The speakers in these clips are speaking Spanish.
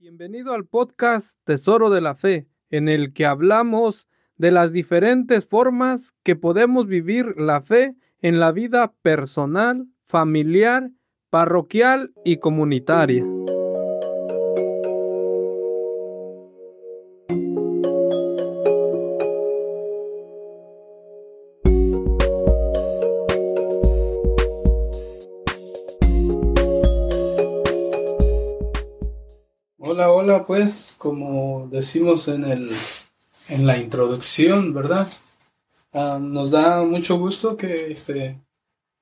Bienvenido al podcast Tesoro de la Fe, en el que hablamos de las diferentes formas que podemos vivir la fe en la vida personal, familiar, parroquial y comunitaria. Pues como decimos en el en la introducción, ¿verdad? Ah, nos da mucho gusto que este,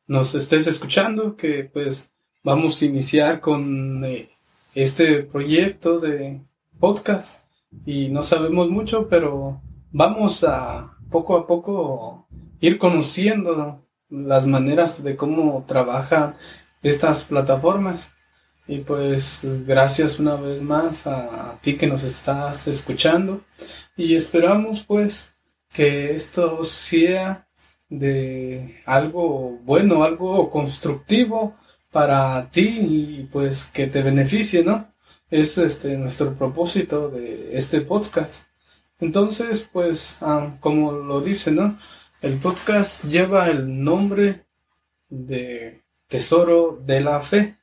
nos estés escuchando, que pues vamos a iniciar con eh, este proyecto de podcast y no sabemos mucho, pero vamos a poco a poco ir conociendo las maneras de cómo trabajan estas plataformas. Y pues gracias una vez más a, ti que nos estás escuchando y esperamos pues que esto sea de algo bueno, algo constructivo para ti y pues que te beneficie, ¿no? Es este nuestro propósito de este podcast. Entonces, pues, ah, como lo dice, ¿no? El podcast lleva el nombre de Tesoro de la Fe.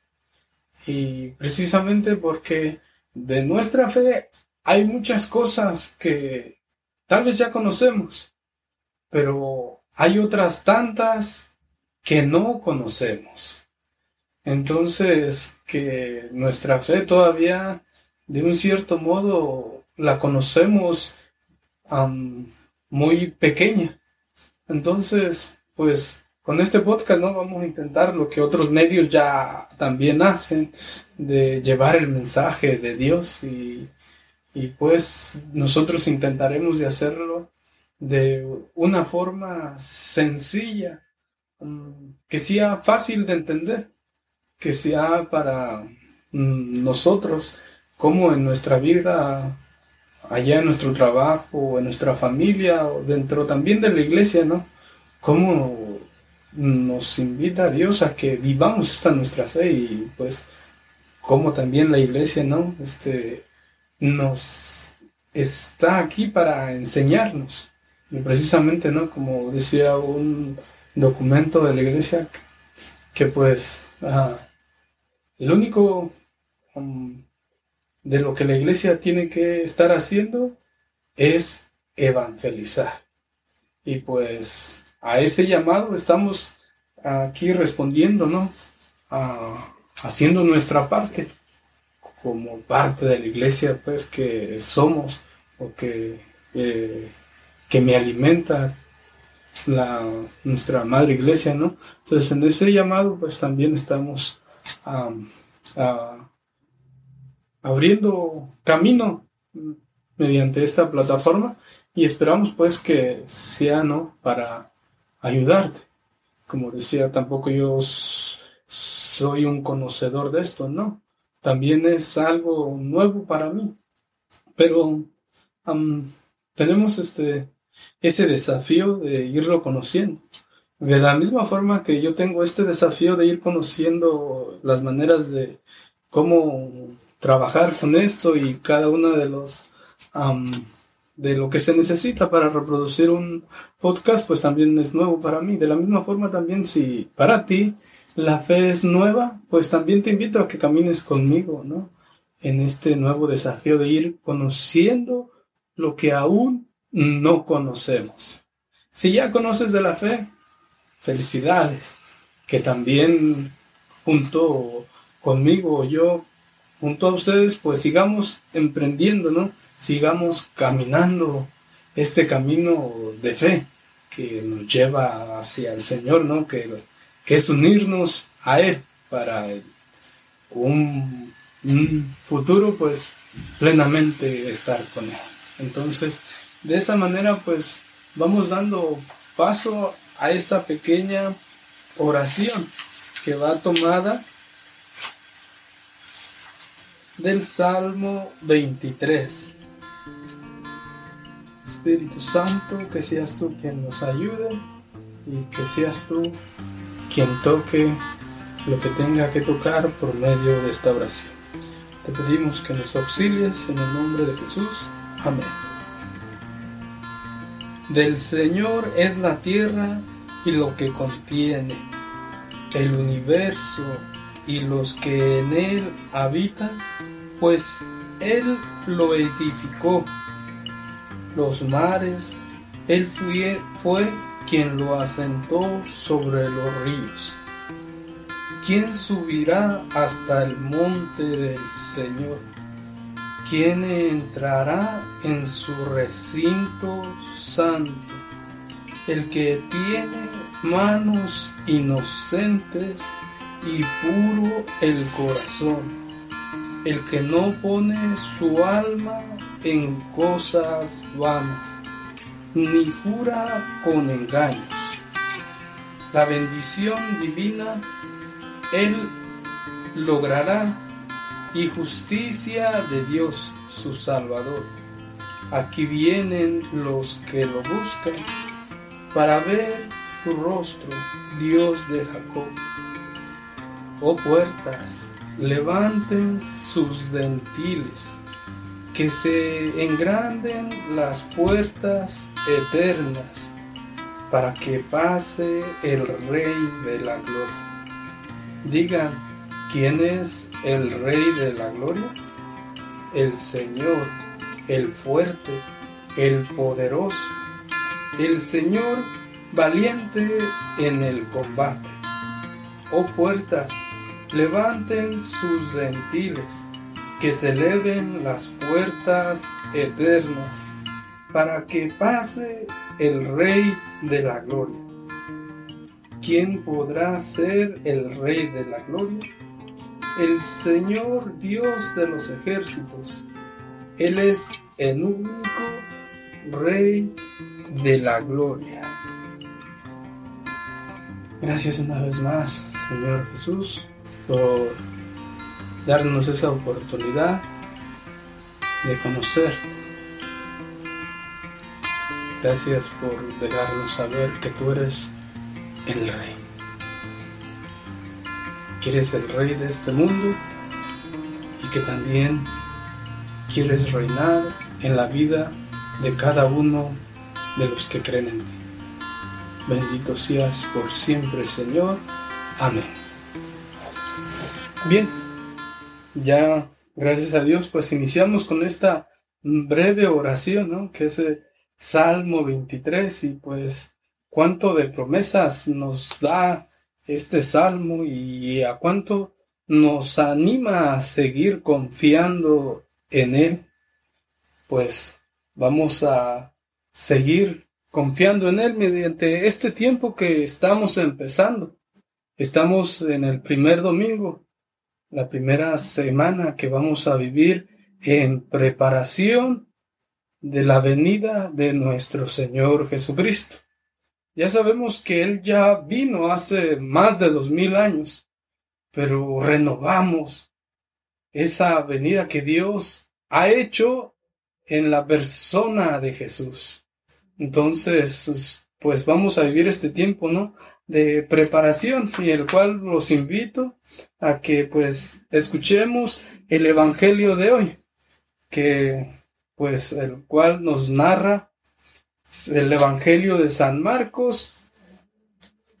Y precisamente porque de nuestra fe hay muchas cosas que tal vez ya conocemos, pero hay otras tantas que no conocemos. Entonces, que nuestra fe todavía, de un cierto modo, la conocemos muy pequeña. Entonces, pues con este podcast no vamos a intentar lo que otros medios ya también hacen de llevar el mensaje de Dios y, pues nosotros intentaremos de hacerlo de una forma sencilla mm, que sea fácil de entender que sea para mm, nosotros como en nuestra vida allá en nuestro trabajo en nuestra familia o dentro también de la iglesia no cómo nos invita a Dios a que vivamos esta nuestra fe y pues como también la iglesia, ¿no? Este nos está aquí para enseñarnos. Y precisamente, ¿no? Como decía un documento de la iglesia, que, pues el único um, de lo que la iglesia tiene que estar haciendo es evangelizar. Y pues a ese llamado estamos aquí respondiendo, ¿no? haciendo nuestra parte como parte de la iglesia, pues que somos o que, eh, que me alimenta la, nuestra madre iglesia, ¿no? Entonces en ese llamado pues también estamos abriendo camino mediante esta plataforma y esperamos pues que sea, ¿no? Para ayudarte. Como decía, tampoco yo soy un conocedor de esto, no. También es algo nuevo para mí. Pero tenemos este, ese desafío de irlo conociendo. De la misma forma que yo tengo este desafío de ir conociendo las maneras de cómo trabajar con esto y cada una de los de lo que se necesita para reproducir un podcast, pues también es nuevo para mí. De la misma forma también si para ti la fe es nueva, pues también te invito a que camines conmigo, ¿no? En este nuevo desafío de ir conociendo lo que aún no conocemos. Si ya conoces de la fe, felicidades, que también junto conmigo, yo, junto a ustedes, pues sigamos emprendiendo, ¿no? Sigamos caminando este camino de fe que nos lleva hacia el Señor, ¿no? Que, que es unirnos a Él para un, un futuro, pues, plenamente estar con Él. Entonces, de esa manera, pues, vamos dando paso a esta pequeña oración que va tomada del Salmo 23. Espíritu Santo, que seas tú quien nos ayude y que seas tú quien toque lo que tenga que tocar por medio de esta oración. Te pedimos que nos auxilies en el nombre de Jesús. Amén. Del Señor es la tierra y lo que contiene, el universo y los que en él habitan, pues Él lo edificó. Los mares, Él fue, fue quien lo asentó sobre los ríos. ¿Quién subirá hasta el monte del Señor? ¿Quién entrará en su recinto santo? El que tiene manos inocentes y puro el corazón, el que no pone su alma en cosas vanas, ni jura con engaños. La bendición divina él logrará y justicia de Dios su Salvador. Aquí vienen los que lo buscan para ver tu rostro, Dios de Jacob. Oh puertas, levanten sus dentiles, que se engranden las puertas eternas, para que pase el Rey de la Gloria. Digan, ¿quién es el Rey de la Gloria? El Señor, el fuerte, el poderoso, el Señor valiente en el combate. Oh puertas, levanten sus dentiles, que se eleven las puertas eternas, para que pase el Rey de la Gloria. ¿Quién podrá ser el Rey de la Gloria? El Señor Dios de los ejércitos. Él es el único Rey de la Gloria. Gracias una vez más, Señor Jesús, por darnos esa oportunidad de conocerte. Gracias por dejarnos saber que tú eres el rey. Quieres el rey de este mundo y que también quieres reinar en la vida de cada uno de los que creen en ti. Bendito seas por siempre, Señor. Amén. Bien, ya gracias a Dios, pues iniciamos con esta breve oración, ¿no? Que es el Salmo 23 y pues cuánto de promesas nos da este salmo y a cuánto nos anima a seguir confiando en Él, pues vamos a seguir confiando en Él mediante este tiempo que estamos empezando. Estamos en el primer domingo, la primera semana que vamos a vivir en preparación de la venida de nuestro Señor Jesucristo. Ya sabemos que Él ya vino hace más de dos mil años, pero renovamos esa venida que Dios ha hecho en la persona de Jesús. Entonces, pues vamos a vivir este tiempo, ¿no? De preparación y el cual los invito a que pues escuchemos el Evangelio de hoy, que pues el cual nos narra el Evangelio de San Marcos,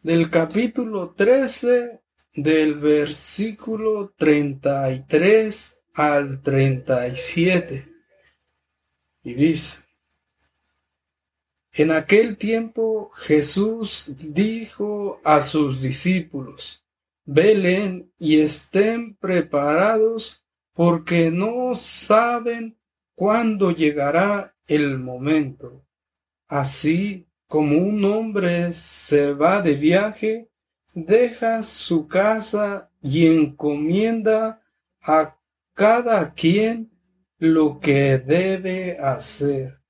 del capítulo 13, del versículo 33 al 37. Y dice, en aquel tiempo Jesús dijo a sus discípulos, velen y estén preparados porque no saben cuándo llegará el momento Así como un hombre se va de viaje, deja su casa y encomienda a cada quien lo que debe hacer.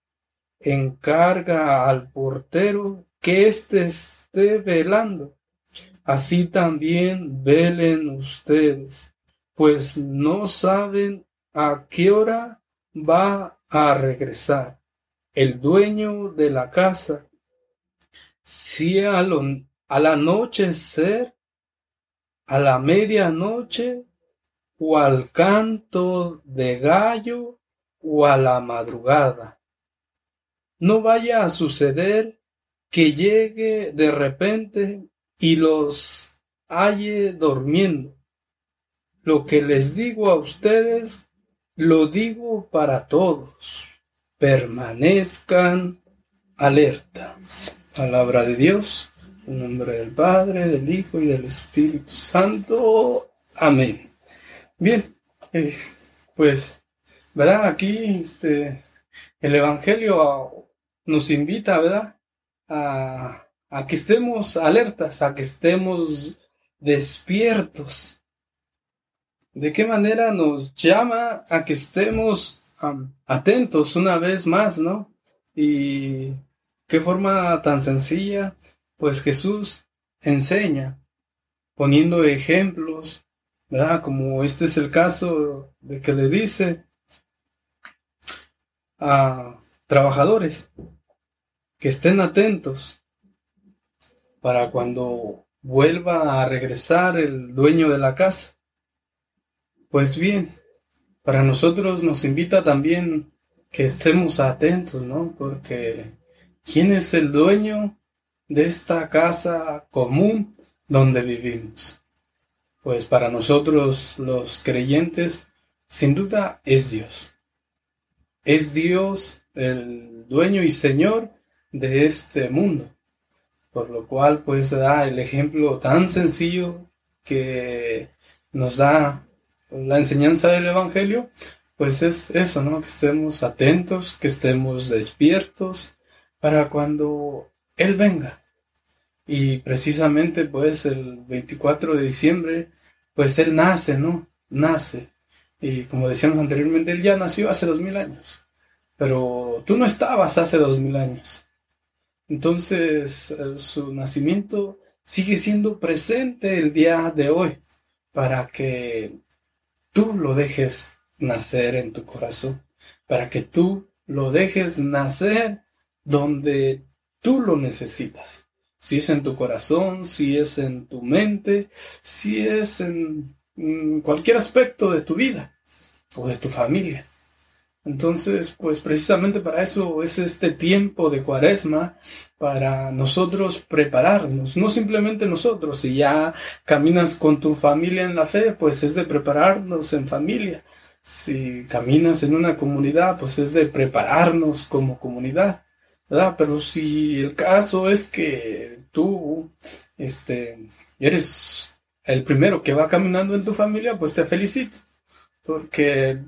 Encarga al portero que éste esté velando. Así también velen ustedes, pues no saben a qué hora va a regresar el dueño de la casa, si al, anochecer, a la medianoche, o al canto de gallo o a la madrugada. No vaya a suceder que llegue de repente y los halle durmiendo. Lo que les digo a ustedes, lo digo para todos. Permanezcan alerta. Palabra de Dios, en nombre del Padre, del Hijo y del Espíritu Santo. Amén. Bien, eh, pues, ¿verdad? Aquí este, el Evangelio nos invita, ¿verdad? A, a que estemos alertas, a que estemos despiertos. ¿De qué manera nos llama a que estemos atentos una vez más, ¿no? Y qué forma tan sencilla, pues Jesús enseña, poniendo ejemplos, ¿verdad? Como este es el caso de que le dice a trabajadores que estén atentos para cuando vuelva a regresar el dueño de la casa. Pues bien, para nosotros nos invita también que estemos atentos, ¿no? Porque ¿quién es el dueño de esta casa común donde vivimos? Pues para nosotros los creyentes, sin duda es Dios. Es Dios el dueño y señor de este mundo. Por lo cual, pues da el ejemplo tan sencillo que nos da la enseñanza del Evangelio, pues es eso, ¿no? Que estemos atentos, que estemos despiertos para cuando Él venga. Y precisamente, pues el 24 de diciembre, pues Él nace, ¿no? Nace. Y como decíamos anteriormente, Él ya nació hace dos mil años. Pero tú no estabas hace dos mil años. Entonces, eh, su nacimiento sigue siendo presente el día de hoy para que tú lo dejes nacer en tu corazón, para que tú lo dejes nacer donde tú lo necesitas. Si es en tu corazón, si es en tu mente, si es en cualquier aspecto de tu vida o de tu familia. Entonces, pues precisamente para eso es este tiempo de cuaresma, para nosotros prepararnos, no simplemente nosotros, si ya caminas con tu familia en la fe, pues es de prepararnos en familia. Si caminas en una comunidad, pues es de prepararnos como comunidad, ¿verdad? Pero si el caso es que tú, este, eres el primero que va caminando en tu familia, pues te felicito, porque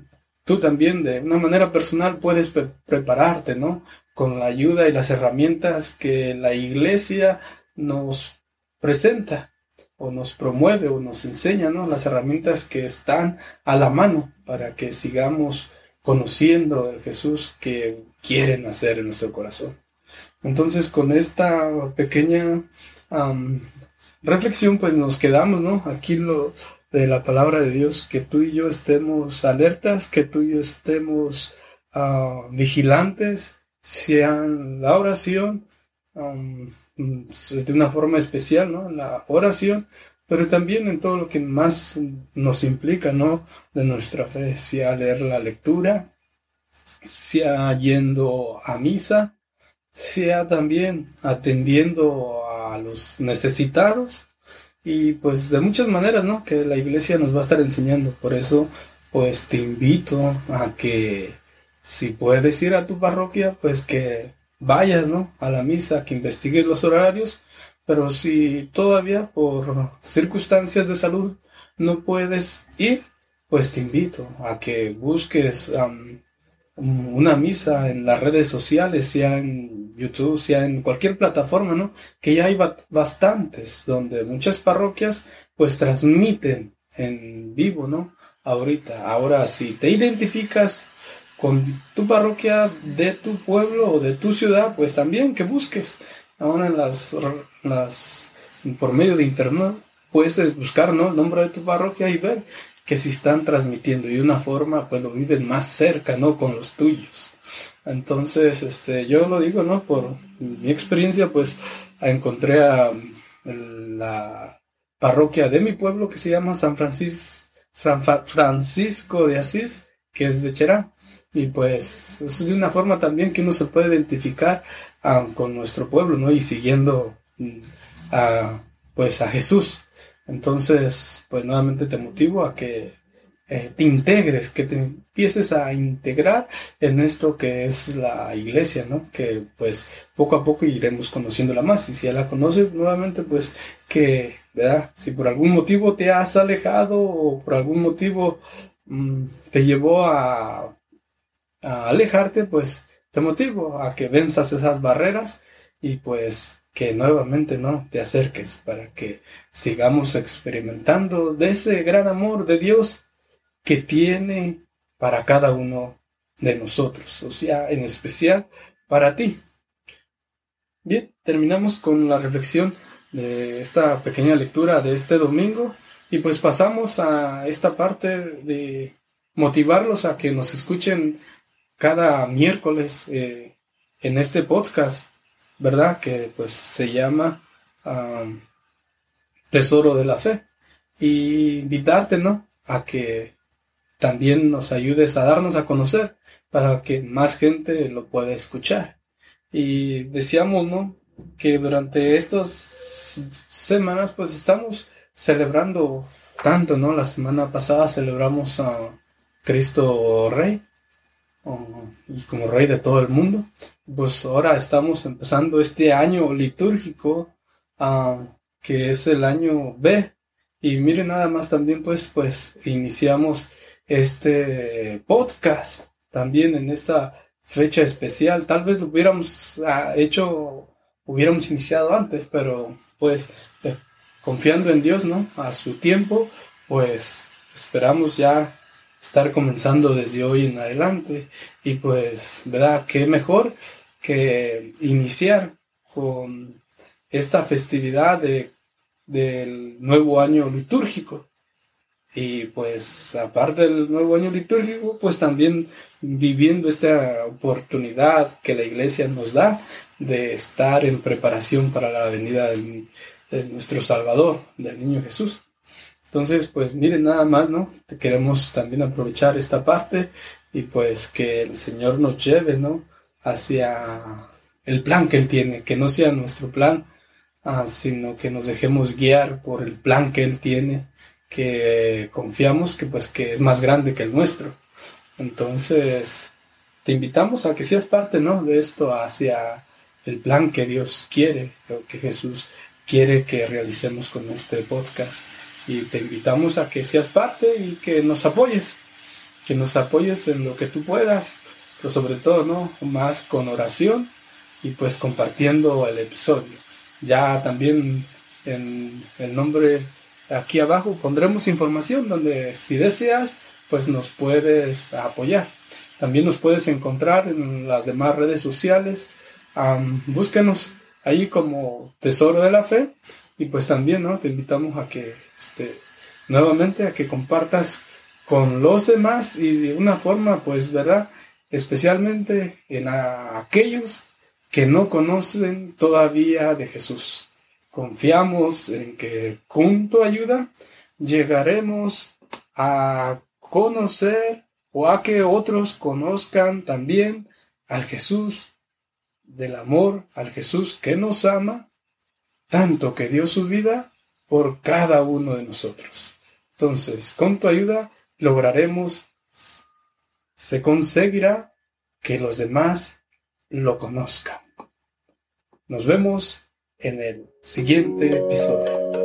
tú también de una manera personal puedes prepararte, ¿no? Con la ayuda y las herramientas que la iglesia nos presenta o nos promueve o nos enseña, ¿no? Las herramientas que están a la mano para que sigamos conociendo el Jesús que quiere nacer en nuestro corazón. Entonces, con esta pequeña reflexión, pues nos quedamos, ¿no? Aquí lo, de la palabra de Dios, que tú y yo estemos alertas, que tú y yo estemos uh, vigilantes, sean la oración, um, de una forma especial, ¿no? La oración, pero también en todo lo que más nos implica, ¿no? De nuestra fe, sea leer la lectura, sea yendo a misa, sea también atendiendo a los necesitados, y pues de muchas maneras, ¿no? Que la iglesia nos va a estar enseñando. Por eso, pues te invito a que si puedes ir a tu parroquia, pues que vayas, ¿no? A la misa, que investigues los horarios. Pero si todavía por circunstancias de salud no puedes ir, pues te invito a que busques una misa en las redes sociales, sea en YouTube, sea en cualquier plataforma, ¿no? Que ya hay bastantes, donde muchas parroquias pues transmiten en vivo, ¿no? Ahorita, ahora si te identificas con tu parroquia de tu pueblo o de tu ciudad, pues también que busques. Ahora en las, las por medio de internet puedes buscar, ¿no? El nombre de tu parroquia y ver que si están transmitiendo y de una forma pues lo viven más cerca, ¿no? Con los tuyos. Entonces, este, yo lo digo, ¿no? Por mi experiencia, pues encontré a la parroquia de mi pueblo que se llama San Francisco, San Francisco de Asís, que es de Cherán. Y pues eso es de una forma también que uno se puede identificar ah, con nuestro pueblo, ¿no? Y siguiendo mm, a, pues a Jesús. Entonces, pues nuevamente te motivo a que eh, te integres, que te empieces a integrar en esto que es la iglesia, ¿no? Que pues poco a poco iremos conociéndola más y si ya la conoces nuevamente, pues que, ¿verdad? Si por algún motivo te has alejado o por algún motivo mm, te llevó a, a alejarte, pues te motivo a que venzas esas barreras y pues que nuevamente no te acerques para que sigamos experimentando de ese gran amor de Dios que tiene para cada uno de nosotros, o sea, en especial para ti. Bien, terminamos con la reflexión de esta pequeña lectura de este domingo y pues pasamos a esta parte de motivarlos a que nos escuchen cada miércoles eh, en este podcast, ¿verdad? Que pues se llama Tesoro de la Fe. Y invitarte, ¿no? A que también nos ayudes a darnos a conocer para que más gente lo pueda escuchar. Y decíamos, ¿no? Que durante estas semanas pues estamos celebrando tanto, ¿no? La semana pasada celebramos a Cristo Rey y como Rey de todo el mundo. Pues ahora estamos empezando este año litúrgico ah, que es el año B. Y miren nada más también pues pues iniciamos este podcast también en esta fecha especial. Tal vez lo hubiéramos ah, hecho, hubiéramos iniciado antes, pero pues eh, confiando en Dios, ¿no? A su tiempo, pues esperamos ya estar comenzando desde hoy en adelante. Y pues, ¿verdad? Qué mejor que iniciar con esta festividad de, del nuevo año litúrgico. Y pues aparte del nuevo año litúrgico, pues también viviendo esta oportunidad que la iglesia nos da de estar en preparación para la venida de nuestro Salvador, del niño Jesús. Entonces, pues miren nada más, ¿no? Queremos también aprovechar esta parte y pues que el Señor nos lleve, ¿no? Hacia el plan que Él tiene, que no sea nuestro plan, ah, sino que nos dejemos guiar por el plan que Él tiene que confiamos que pues que es más grande que el nuestro. Entonces, te invitamos a que seas parte, ¿no? De esto hacia el plan que Dios quiere, o que Jesús quiere que realicemos con este podcast. Y te invitamos a que seas parte y que nos apoyes, que nos apoyes en lo que tú puedas, pero sobre todo, ¿no? Más con oración y pues compartiendo el episodio. Ya también en el nombre Aquí abajo pondremos información donde si deseas, pues nos puedes apoyar. También nos puedes encontrar en las demás redes sociales. búsquenos ahí como Tesoro de la Fe. Y pues también, ¿no? Te invitamos a que, este, nuevamente, a que compartas con los demás y de una forma, pues, ¿verdad? Especialmente en aquellos que no conocen todavía de Jesús. Confiamos en que con tu ayuda llegaremos a conocer o a que otros conozcan también al Jesús del amor, al Jesús que nos ama, tanto que dio su vida por cada uno de nosotros. Entonces, con tu ayuda lograremos, se conseguirá que los demás lo conozcan. Nos vemos en el siguiente episodio.